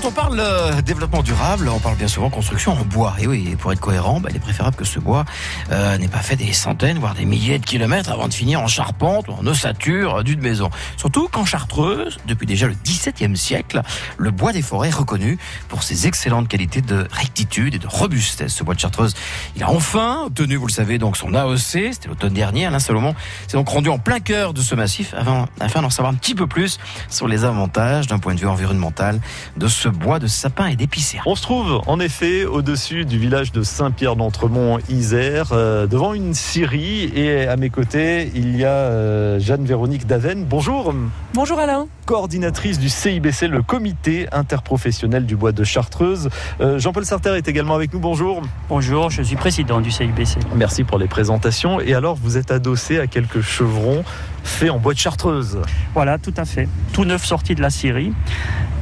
quand on parle euh, développement durable, on parle bien souvent construction en bois. Et oui, pour être cohérent, bah, il est préférable que ce bois euh, n'ait pas fait des centaines, voire des milliers de kilomètres avant de finir en charpente ou en ossature d'une maison. Surtout qu'en Chartreuse, depuis déjà le XVIIe siècle, le bois des forêts est reconnu pour ses excellentes qualités de rectitude et de robustesse. Ce bois de Chartreuse, il a enfin obtenu, vous le savez, donc son AOC. C'était l'automne dernier. Alain Salomon s'est donc rendu en plein cœur de ce massif afin d'en savoir un petit peu plus sur les avantages d'un point de vue environnemental de ce bois de sapin et d'épicéa. On se trouve en effet au-dessus du village de Saint-Pierre d'Entremont, Isère, euh, devant une scierie et à mes côtés il y a euh, Jeanne-Véronique Daven. Bonjour. Bonjour Alain. Coordinatrice du CIBC, le comité interprofessionnel du bois de Chartreuse. Euh, Jean-Paul Sarter est également avec nous. Bonjour. Bonjour, je suis président du CIBC. Merci pour les présentations. Et alors, vous êtes adossé à quelques chevrons faits en bois de Chartreuse. Voilà, tout à fait. Tout neuf sorti de la scierie.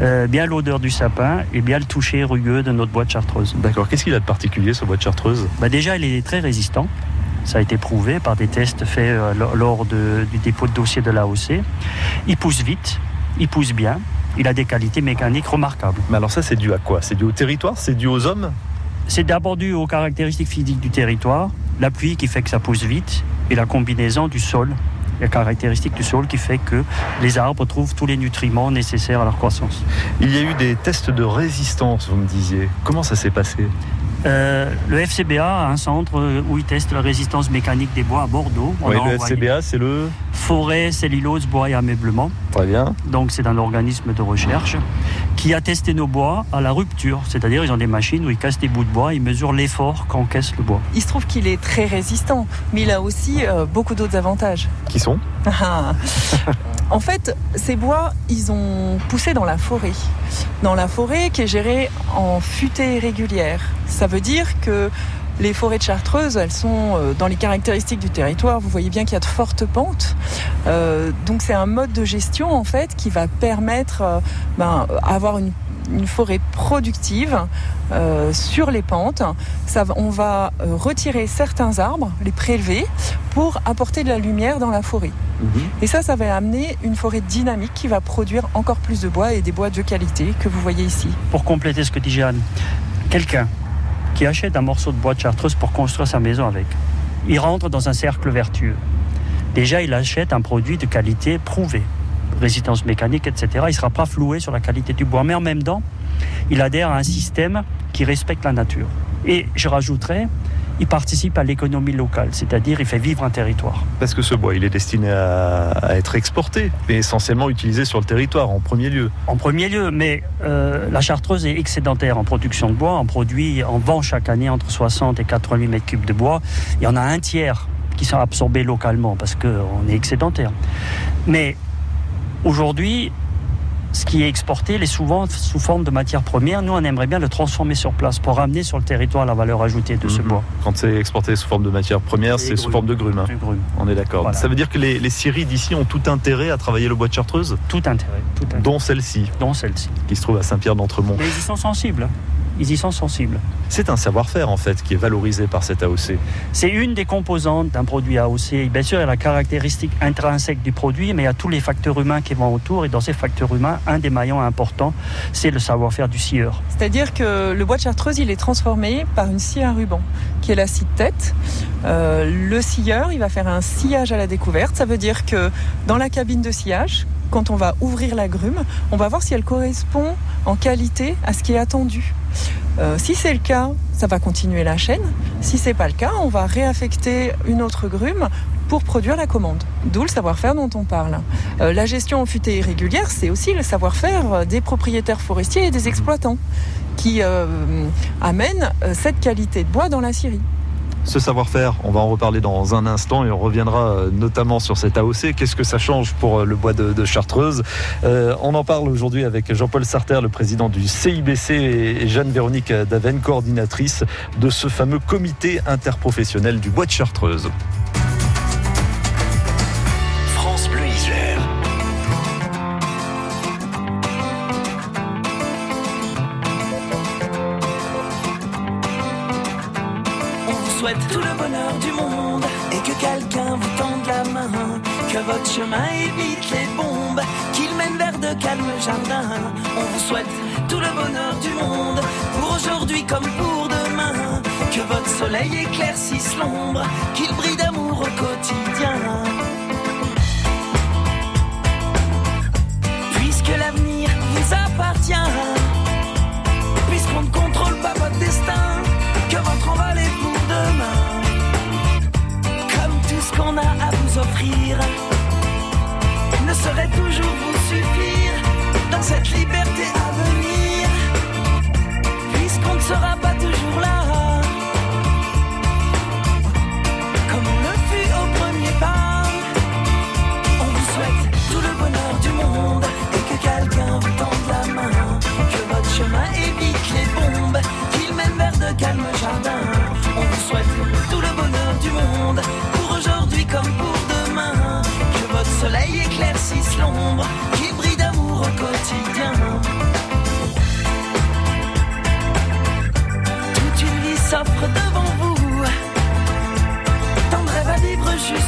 Euh, bien l'odeur du sapin et bien le toucher rugueux de notre bois de Chartreuse. D'accord. Qu'est-ce qu'il a de particulier, ce bois de Chartreuse? Bah Déjà, il est très résistant. Ça a été prouvé par des tests faits euh, lors de, du dépôt de dossier de l'AOC. Il pousse vite, il pousse bien, il a des qualités mécaniques remarquables. Mais alors ça, c'est dû à quoi? C'est dû au territoire? C'est dû aux hommes? C'est d'abord dû aux caractéristiques physiques du territoire, la pluie qui fait que ça pousse vite et la combinaison du sol la caractéristique du sol qui fait que les arbres trouvent tous les nutriments nécessaires à leur croissance. Il y a eu des tests de résistance, vous me disiez. Comment ça s'est passé? Euh, le FCBA a un centre où il teste la résistance mécanique des bois à Bordeaux. oui, le FCBA, c'est le Forêt, cellulose, bois et ameublement. Très bien. Donc c'est un organisme de recherche qui a testé nos bois à la rupture. C'est-à-dire ils ont des machines où ils cassent des bouts de bois, ils mesurent l'effort qu'encaisse le bois. Il se trouve qu'il est très résistant, mais il a aussi euh, beaucoup d'autres avantages. Qui sont? En fait, ces bois, ils ont poussé dans la forêt. Dans la forêt qui est gérée en futée régulière. Ça veut dire que les forêts de Chartreuse, elles sont euh, dans les caractéristiques du territoire. Vous voyez bien qu'il y a de fortes pentes. Euh, donc c'est un mode de gestion en fait qui va permettre euh, ben, avoir une, forêt productive euh, sur les pentes. On va retirer certains arbres, les prélever pour apporter de la lumière dans la forêt. Mmh. Et ça, ça va amener une forêt dynamique qui va produire encore plus de bois et des bois de qualité que vous voyez ici. Pour compléter ce que dit Jeanne, quelqu'un qui achète un morceau de bois de chartreuse pour construire sa maison avec. Il rentre dans un cercle vertueux. Déjà, il achète un produit de qualité prouvée, résistance mécanique, etc. Il ne sera pas floué sur la qualité du bois, mais en même temps, il adhère à un système qui respecte la nature. Et je rajouterais, il participe à l'économie locale, c'est-à-dire il fait vivre un territoire. Parce que ce bois, il est destiné à, à, être exporté, mais essentiellement utilisé sur le territoire en premier lieu. En premier lieu, mais euh, la Chartreuse est excédentaire en production de bois. On produit, on vend chaque année entre 60 et 88 mètres cubes de bois. Il y en a un tiers qui sont absorbés localement parce qu'on est excédentaire. Mais aujourd'hui, ce qui est exporté est souvent sous forme de matière première. Nous, on aimerait bien le transformer sur place pour ramener sur le territoire la valeur ajoutée de mmh. ce bois. Quand c'est exporté sous forme de matière première, c'est sous forme de grume. Hein. grume. On est d'accord. Voilà. Ça veut dire que les, les scieries d'ici ont tout intérêt à travailler le bois de chartreuse? Tout intérêt. Tout intérêt. Dont celle-ci Dont celle-ci. Qui se trouve à Saint-Pierre-d'Entremont. Mais ils y sont sensibles. Ils y sont sensibles. C'est un savoir-faire en fait qui est valorisé par cette AOC. C'est une des composantes d'un produit AOC. Bien sûr, il y a la caractéristique intrinsèque du produit, mais il y a tous les facteurs humains qui vont autour. Et dans ces facteurs humains, un des maillons importants, c'est le savoir-faire du scieur. C'est-à-dire que le bois de chartreuse, il est transformé par une scie à ruban, qui est la scie de tête. Euh, le scieur, il va faire un sillage à la découverte. Ça veut dire que dans la cabine de sillage, quand on va ouvrir la grume, on va voir si elle correspond en qualité à ce qui est attendu. Euh, si c'est le cas, ça va continuer la chaîne. Si c'est pas le cas, on va réaffecter une autre grume pour produire la commande. D'où le savoir-faire dont on parle. Euh, la gestion en futée irrégulière, c'est aussi le savoir-faire des propriétaires forestiers et des exploitants qui euh, amènent cette qualité de bois dans la scierie. Ce savoir-faire, on va en reparler dans un instant et on reviendra notamment sur cet AOC. Qu'est-ce que ça change pour le bois de, de Chartreuse? Euh, On en parle aujourd'hui avec Jean-Paul Sarter, le président du CIBC, et Jeanne-Véronique Daven, coordinatrice de ce fameux comité interprofessionnel du bois de Chartreuse. Que votre chemin évite les bombes, qu'il mène vers de calme jardin. On vous souhaite tout le bonheur du monde, pour aujourd'hui comme pour demain. Que votre soleil éclaircisse l'ombre, qu'il brille d'amour au quotidien. Puisque l'avenir vous appartient,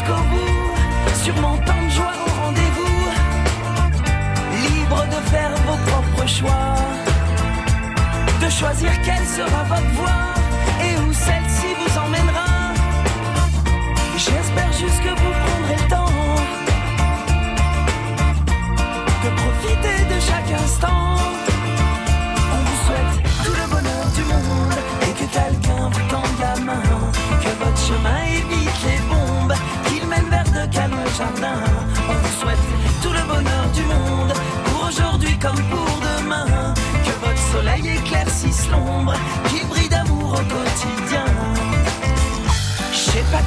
jusqu'au bout, sûrement tant de joie au rendez-vous, libre de faire vos propres choix, de choisir quelle sera votre voie et où celle-ci vous emmènera. J'espère juste que vous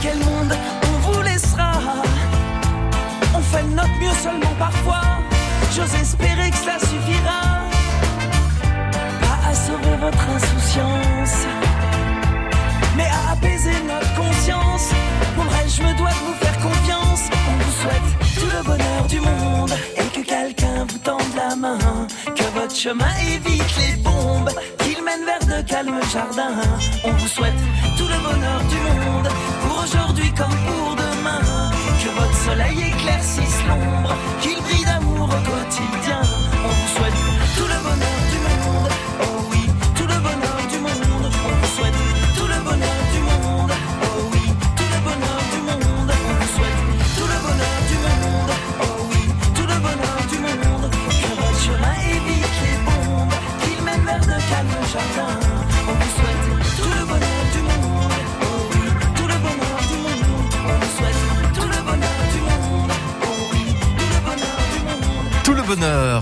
quel monde on vous laissera. On fait notre mieux seulement parfois. J'ose espérer que cela suffira. Pas à sauver votre insouciance, mais à apaiser notre conscience. Pour reste, je me dois de vous faire confiance. On vous souhaite tout le bonheur du monde et que quelqu'un vous tende la main. Que votre chemin évite les bombes, qu'il mène vers de calmes jardins. On vous souhaite tout le bonheur du monde soleil éclaircisse l'ombre,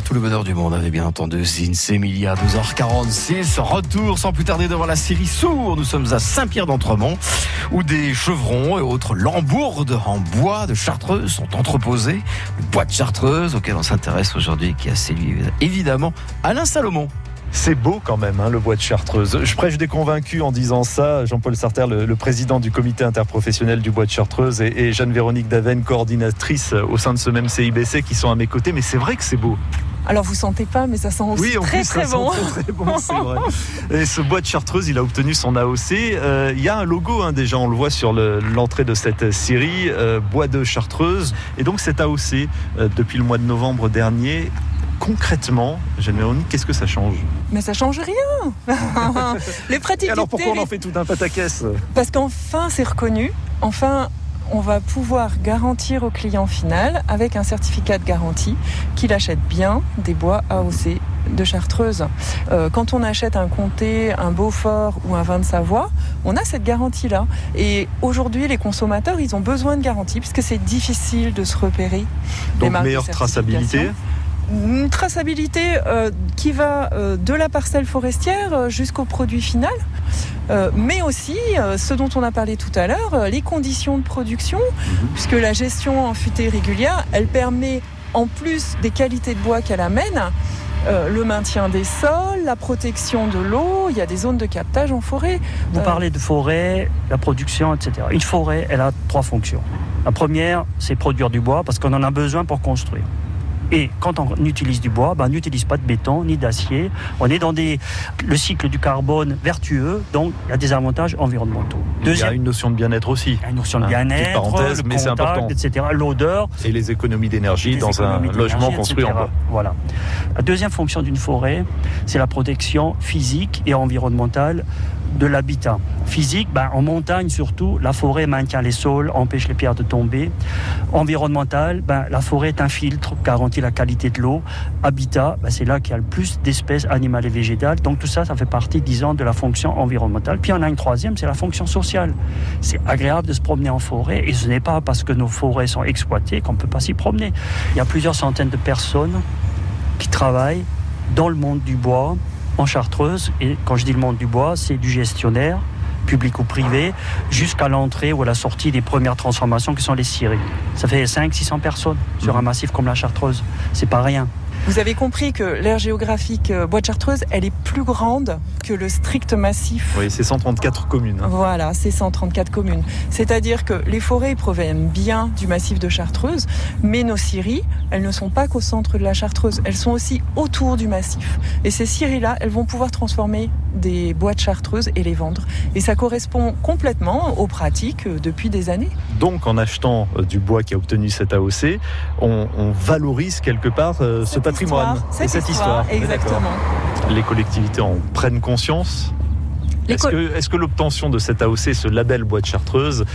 tout le bonheur du monde, avait bien entendu Zins Emilia, 12h46. Retour sans plus tarder devant la série Sourd. Nous sommes à Saint-Pierre d'Entremont, où des chevrons et autres lambourdes en bois de Chartreuse sont entreposés. Le bois de Chartreuse auquel on s'intéresse aujourd'hui, qui a séduit évidemment Alain Salomon. C'est beau quand même, hein, le bois de Chartreuse. Je prêche des convaincus en disant ça. Jean-Paul Sarter, le, le président du comité interprofessionnel du bois de Chartreuse, et, et Jeanne-Véronique Daven, coordinatrice au sein de ce même CIBC, qui sont à mes côtés. Mais c'est vrai que c'est beau. Alors vous sentez pas, mais ça sent aussi Oui, en très plus, très ça bon. sent très, très bon, c'est vrai. Et ce bois de Chartreuse, il a obtenu son AOC. Euh, il y a un logo, hein, déjà, on le voit sur le- l'entrée de cette série, euh, bois de Chartreuse. Et donc cet AOC, euh, depuis le mois de novembre dernier, concrètement, Jeanne-Véronique, qu'est-ce que ça change? Mais ça change rien. Les pratiques Et alors pourquoi on en fait tout un pataquès Parce qu'enfin c'est reconnu. Enfin, on va pouvoir garantir au client final, avec un certificat de garantie, qu'il achète bien des bois AOC de Chartreuse. Euh, quand on achète un comté, un Beaufort ou un vin de Savoie, on a cette garantie-là. Et aujourd'hui, les consommateurs, ils ont besoin de garantie puisque c'est difficile de se repérer. Donc meilleure traçabilité. Une traçabilité euh, qui va euh, de la parcelle forestière euh, jusqu'au produit final, Euh, mais aussi ce dont on a parlé tout à l'heure, les conditions de production, puisque la gestion en futée régulière, elle permet, en plus des qualités de bois qu'elle amène, euh, le maintien des sols, la protection de l'eau, il y a des zones de captage en forêt. Vous Euh, parlez de forêt, la production, etc. Une forêt, elle a trois fonctions. La première, c'est produire du bois parce qu'on en a besoin pour construire. Et quand on utilise du bois, ben, on n'utilise pas de béton ni d'acier. On est dans des, le cycle du carbone vertueux, donc il y a des avantages environnementaux. Il y a une notion de bien-être aussi. Il y a une notion de petite bien-être, mais c'est important. etc. L'odeur. Et les économies d'énergie dans un logement construit en bois. Voilà. La deuxième fonction d'une forêt, c'est la protection physique et environnementale de l'habitat. Physique, ben, en montagne surtout, la forêt maintient les sols, empêche les pierres de tomber. Environnemental, ben, la forêt est un filtre, garantit la qualité de l'eau. Habitat, ben, c'est là qu'il y a le plus d'espèces animales et végétales. Donc tout ça, ça fait partie, disons, de la fonction environnementale. Puis on a une troisième, c'est la fonction sociale. C'est agréable de se promener en forêt et ce n'est pas parce que nos forêts sont exploitées qu'on ne peut pas s'y promener. Il y a plusieurs centaines de personnes qui travaillent dans le monde du bois, en Chartreuse. Et quand je dis le monde du bois, c'est du gestionnaire, public ou privé, jusqu'à l'entrée ou à la sortie des premières transformations qui sont les scieries. Ça fait 500-600 personnes sur un massif comme la Chartreuse. C'est pas rien. Vous avez compris que l'aire géographique euh, Bois de Chartreuse, elle est plus grande que le strict massif. Oui, c'est 134 communes. hein. Voilà, c'est 134 communes. C'est-à-dire que les forêts proviennent bien du massif de Chartreuse, mais nos scieries, elles ne sont pas qu'au centre de la Chartreuse, elles sont aussi autour du massif. Et ces scieries-là, elles vont pouvoir transformer des bois de Chartreuse et les vendre. Et ça correspond complètement aux pratiques euh, depuis des années. Donc, en achetant euh, du bois qui a obtenu cet AOC, on, on valorise quelque part euh, ce Cette patrimoine histoire, et cette cette histoire, Exactement. Les collectivités en prennent conscience. Est-ce que, que l'obtention de cet AOC, ce label bois de Chartreuse,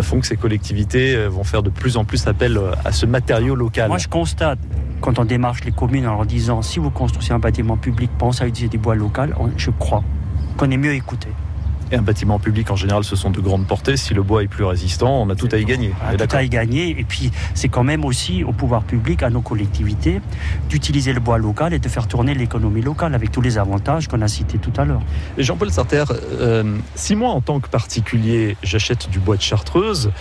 font que ces collectivités vont faire de plus en plus appel à ce matériau local? Moi, je constate, quand on démarche les communes en leur disant si vous construisez un bâtiment public, pensez à utiliser des bois locaux, on- je crois qu'on est mieux écouté. Et un bâtiment public, en général, ce sont de grandes portées. Si le bois est plus résistant, on a tout à y gagner. On est tout à y gagner. Et puis, c'est quand même aussi au pouvoir public, à nos collectivités, d'utiliser le bois local et de faire tourner l'économie locale avec tous les avantages qu'on a cités tout à l'heure. Jean-Paul Sarter, euh, si moi, en tant que particulier, j'achète du bois de Chartreuse,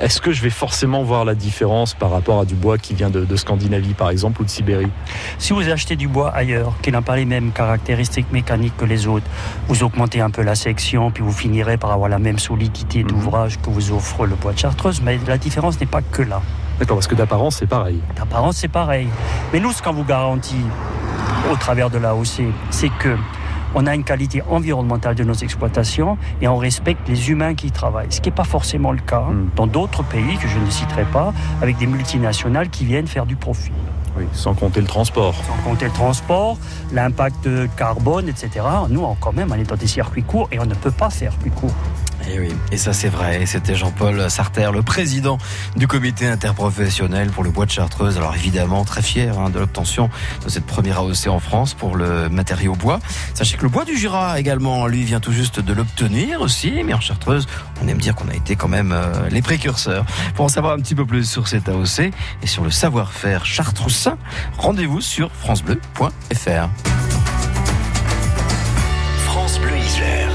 est-ce que je vais forcément voir la différence par rapport à du bois qui vient de, de Scandinavie, par exemple, ou de Sibérie Si vous achetez du bois ailleurs, qui n'a pas les mêmes caractéristiques mécaniques que les autres, vous augmentez un peu la section, puis vous finirez par avoir la même solidité Mhm. d'ouvrage que vous offre le bois de Chartreuse. Mais la différence n'est pas que là. D'accord, parce que d'apparence, c'est pareil. D'apparence, c'est pareil. Mais nous, ce qu'on vous garantit au travers de l'AOC, c'est que on a une qualité environnementale de nos exploitations et on respecte les humains qui y travaillent. Ce qui n'est pas forcément le cas Mm. dans d'autres pays que je ne citerai pas, avec des multinationales qui viennent faire du profit. Oui, sans compter le transport. Sans compter le transport, l'impact carbone, etc. Nous, on- quand même, on est dans des circuits courts et on ne peut pas faire plus court. Et oui, et ça c'est vrai. C'était Jean-Paul Sarter, le président du comité interprofessionnel pour le bois de Chartreuse. Alors évidemment, très fier hein, de l'obtention de cette première AOC en France pour le matériau bois. Sachez que le bois du Jura également, lui, vient tout juste de l'obtenir aussi. Mais en Chartreuse, on aime dire qu'on a été quand même euh, les précurseurs. Pour en savoir un petit peu plus sur cette AOC et sur le savoir-faire chartroussin, rendez-vous sur francebleu.fr. France Bleu Isère.